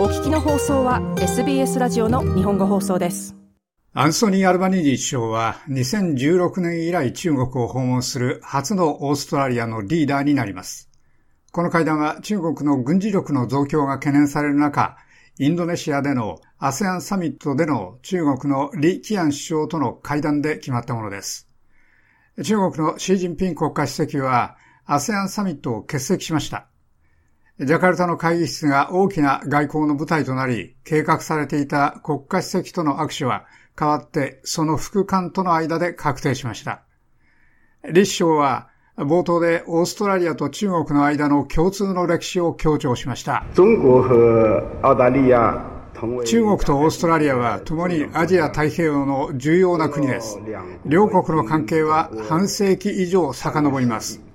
お聞きの放送は SBS ラジオの日本語放送です。アンソニー・アルバニージー首相は2016年以来中国を訪問する初のオーストラリアのリーダーになります。この会談は中国の軍事力の増強が懸念される中、インドネシアでの ASEAN サミットでの中国の李キアン首相との会談で決まったものです。中国のシー・ジンピン国家主席は ASEAN サミットを欠席しました。ジャカルタの会議室が大きな外交の舞台となり、計画されていた国家主席との握手は、代わってその副官との間で確定しました。李首相は、冒頭でオーストラリアと中国の間の共通の歴史を強調しました。中国とオーストラリアは共にアジア太平洋の重要な国です。両国の関係は半世紀以上遡ります。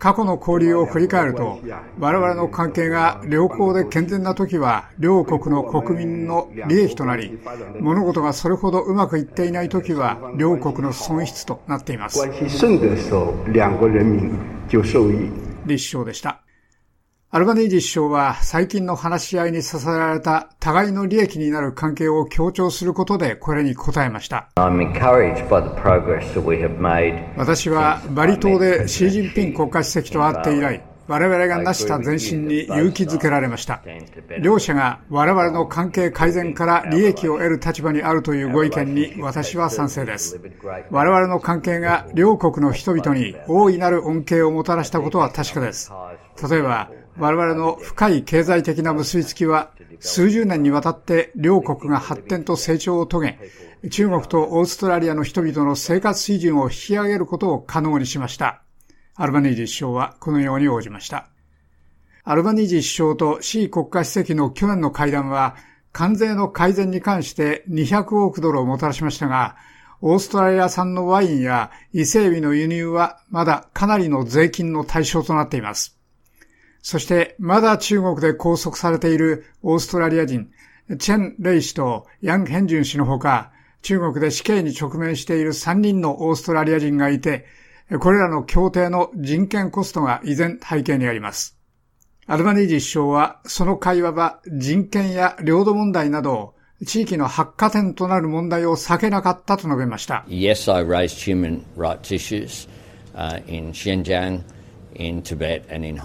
過去の交流を振り返ると、我々の関係が良好で健全な時は、両国の国民の利益となり、物事がそれほどうまくいっていない時は、両国の損失となっています。李首相でした。アルバニージ首相は最近の話し合いに支えられた互いの利益になる関係を強調することでこれに応えました。私はバリ島でシー・ジンピン国家主席と会って以来、我々が成した前進に勇気づけられました。両者が我々の関係改善から利益を得る立場にあるというご意見に私は賛成です。我々の関係が両国の人々に大いなる恩恵をもたらしたことは確かです。例えば、我々の深い経済的な結びつきは、数十年にわたって両国が発展と成長を遂げ、中国とオーストラリアの人々の生活水準を引き上げることを可能にしました。アルバニージ首相はこのように応じました。アルバニージ首相と C 国家主席の去年の会談は、関税の改善に関して200億ドルをもたらしましたが、オーストラリア産のワインや伊勢海老の輸入はまだかなりの税金の対象となっています。そしてまだ中国で拘束されているオーストラリア人、チェン・レイ氏とヤン・ヘンジュン氏のほか、中国で死刑に直面している3人のオーストラリア人がいて、これらの協定の人権コストが依然背景にあります。アルバニージ首相は、その会話は人権や領土問題など、地域の発火点となる問題を避けなかったと述べました。Yes, I raised human rights issues、in Xinjiang.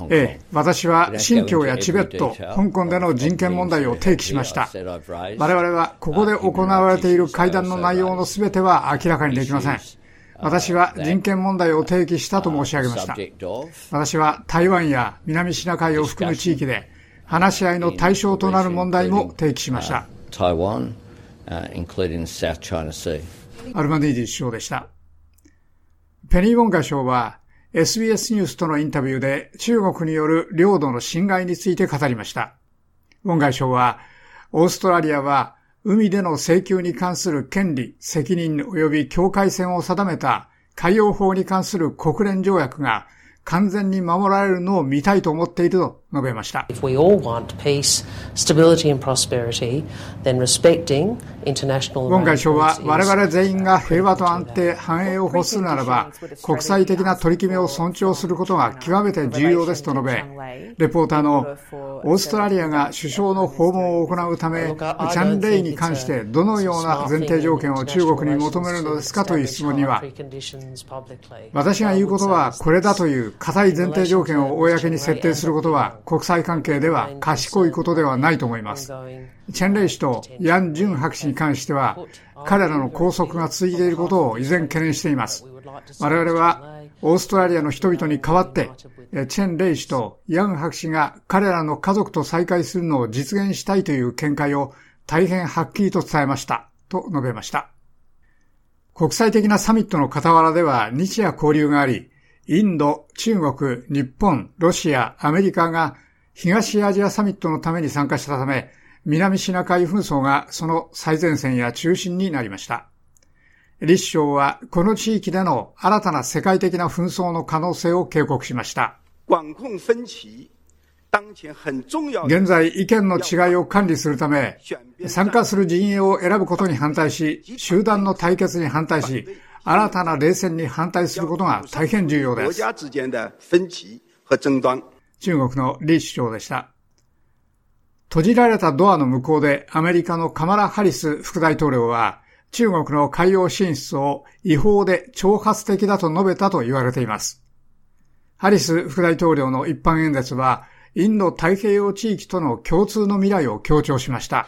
ええ、私は新疆やチベット、香港での人権問題を提起しました。我々はここで行われている会談の内容のすべては明らかにできません。私は人権問題を提起したと申し上げました。私は台湾や南シナ海を含む地域で話し合いの対象となる問題も提起しました。アルマネージ首相でした。ペニー・ウォンガ賞は SBS ニュースとのインタビューで中国による領土の侵害について語りました。ウォン外相は、オーストラリアは海での請求に関する権利、責任及び境界線を定めた海洋法に関する国連条約が完全に守られるのを見たいと思っていると述べました。ウォン外相は我々全員が平和と安定、繁栄を欲するならば、国際的な取り決めを尊重することが極めて重要ですと述べ、レポーターのオーストラリアが首相の訪問を行うため、チャン・レイに関してどのような前提条件を中国に求めるのですかという質問には、私が言うことはこれだという固い前提条件を公に設定することは国際関係では賢いことではないと思います。チェン・レイ氏とヤン・ジュン博士に関しては、彼らの拘束が続いていることを依然懸念しています。我々はオーストラリアの人々に代わって、チェン・レイ氏とヤン博士が彼らの家族と再会するのを実現したいという見解を大変はっきりと伝えました、と述べました。国際的なサミットの傍らでは日夜交流があり、インド、中国、日本、ロシア、アメリカが東アジアサミットのために参加したため、南シナ海紛争がその最前線や中心になりました。李首相はこの地域での新たな世界的な紛争の可能性を警告しました。現在意見の違いを管理するため、参加する陣営を選ぶことに反対し、集団の対決に反対し、新たな冷戦に反対することが大変重要です。中国の李首相でした。閉じられたドアの向こうでアメリカのカマラ・ハリス副大統領は中国の海洋進出を違法で挑発的だと述べたと言われています。ハリス副大統領の一般演説はインド太平洋地域との共通の未来を強調しました。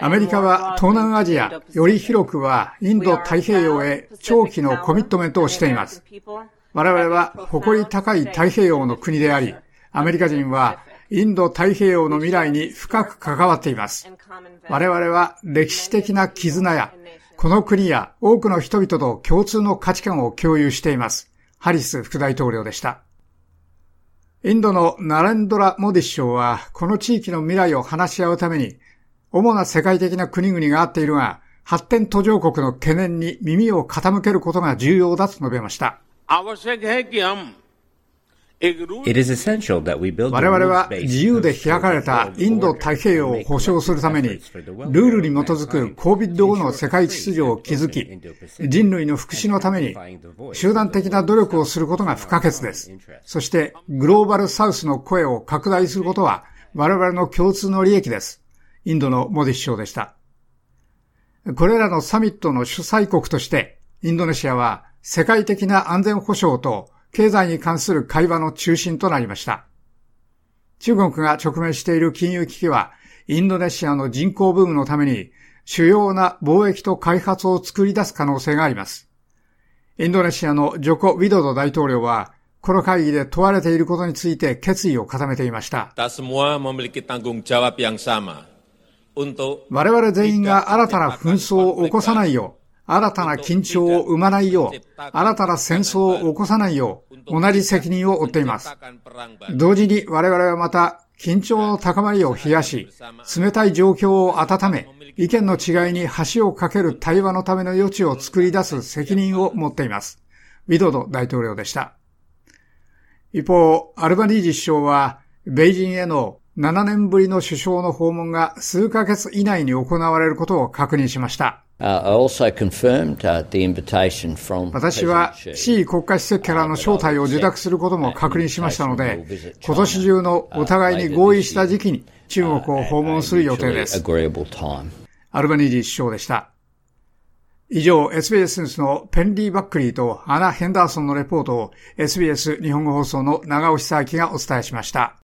アメリカは東南アジア、より広くはインド太平洋へ長期のコミットメントをしています。我々は誇り高い太平洋の国であり、アメリカ人はインド太平洋の未来に深く関わっています。我々は歴史的な絆や、この国や多くの人々と共通の価値観を共有しています。ハリス副大統領でした。インドのナレンドラ・モディ首相は、この地域の未来を話し合うために、主な世界的な国々があっているが、発展途上国の懸念に耳を傾けることが重要だと述べました。我々は自由で開かれたインド太平洋を保障するために、ルールに基づく COVID 後の世界秩序を築き、人類の福祉のために集団的な努力をすることが不可欠です。そして、グローバルサウスの声を拡大することは、我々の共通の利益です。インドのモディ首相でした。これらのサミットの主催国として、インドネシアは世界的な安全保障と経済に関する会話の中心となりました。中国が直面している金融危機は、インドネシアの人口ブームのために主要な貿易と開発を作り出す可能性があります。インドネシアのジョコ・ウィドド大統領は、この会議で問われていることについて決意を固めていました。我々全員が新たな紛争を起こさないよう、新たな緊張を生まないよう、新たな戦争を起こさないよう、同じ責任を負っています。同時に我々はまた、緊張の高まりを冷やし、冷たい状況を温め、意見の違いに橋を架ける対話のための余地を作り出す責任を持っています。ウィドド大統領でした。一方、アルバニージ首相は、米人への7年ぶりの首相の訪問が数ヶ月以内に行われることを確認しました。私は C 国家主席からの招待を受諾することも確認しましたので、今年中のお互いに合意した時期に中国を訪問する予定です。アルバニージ首相でした。以上、SBS ニュースのペンリー・バックリーとアナ・ヘンダーソンのレポートを SBS 日本語放送の長尾久明がお伝えしました。